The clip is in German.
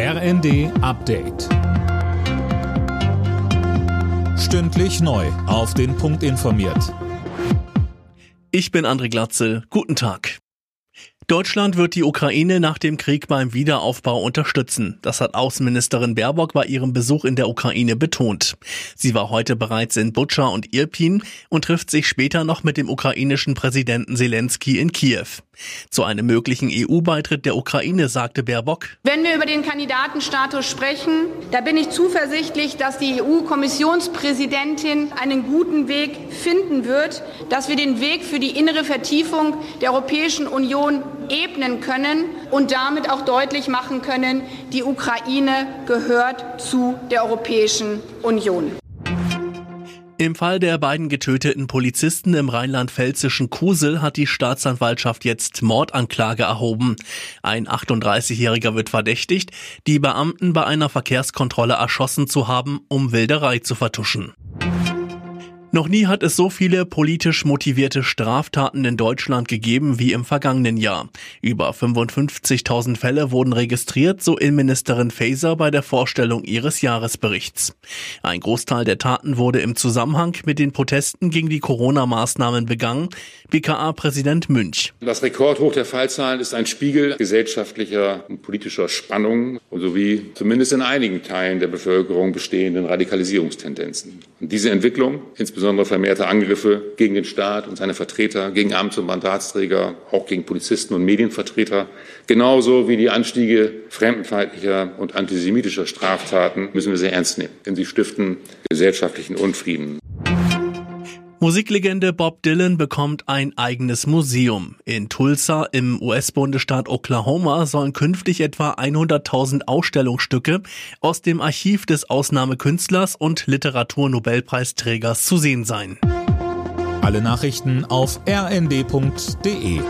RND Update. Stündlich neu. Auf den Punkt informiert. Ich bin André Glatzel. Guten Tag. Deutschland wird die Ukraine nach dem Krieg beim Wiederaufbau unterstützen. Das hat Außenministerin Baerbock bei ihrem Besuch in der Ukraine betont. Sie war heute bereits in Butscha und Irpin und trifft sich später noch mit dem ukrainischen Präsidenten Zelensky in Kiew. Zu einem möglichen EU-Beitritt der Ukraine sagte Baerbock. Wenn wir über den Kandidatenstatus sprechen, da bin ich zuversichtlich, dass die EU-Kommissionspräsidentin einen guten Weg finden wird, dass wir den Weg für die innere Vertiefung der Europäischen Union ebnen können und damit auch deutlich machen können, die Ukraine gehört zu der Europäischen Union. Im Fall der beiden getöteten Polizisten im rheinland-pfälzischen Kusel hat die Staatsanwaltschaft jetzt Mordanklage erhoben. Ein 38-Jähriger wird verdächtigt, die Beamten bei einer Verkehrskontrolle erschossen zu haben, um Wilderei zu vertuschen. Noch nie hat es so viele politisch motivierte Straftaten in Deutschland gegeben wie im vergangenen Jahr. Über 55.000 Fälle wurden registriert, so Innenministerin Faeser bei der Vorstellung ihres Jahresberichts. Ein Großteil der Taten wurde im Zusammenhang mit den Protesten gegen die Corona-Maßnahmen begangen, BKA-Präsident Münch. Das Rekordhoch der Fallzahlen ist ein Spiegel gesellschaftlicher und politischer Spannungen sowie zumindest in einigen Teilen der Bevölkerung bestehenden Radikalisierungstendenzen. Und diese Entwicklung, insbesondere vermehrte Angriffe gegen den Staat und seine Vertreter, gegen Amts- und Mandatsträger, auch gegen Polizisten und Medienvertreter, genauso wie die Anstiege fremdenfeindlicher und antisemitischer Straftaten müssen wir sehr ernst nehmen, denn sie stiften gesellschaftlichen Unfrieden. Musiklegende Bob Dylan bekommt ein eigenes Museum. In Tulsa im US-Bundesstaat Oklahoma sollen künftig etwa 100.000 Ausstellungsstücke aus dem Archiv des Ausnahmekünstlers und Literaturnobelpreisträgers zu sehen sein. Alle Nachrichten auf rnd.de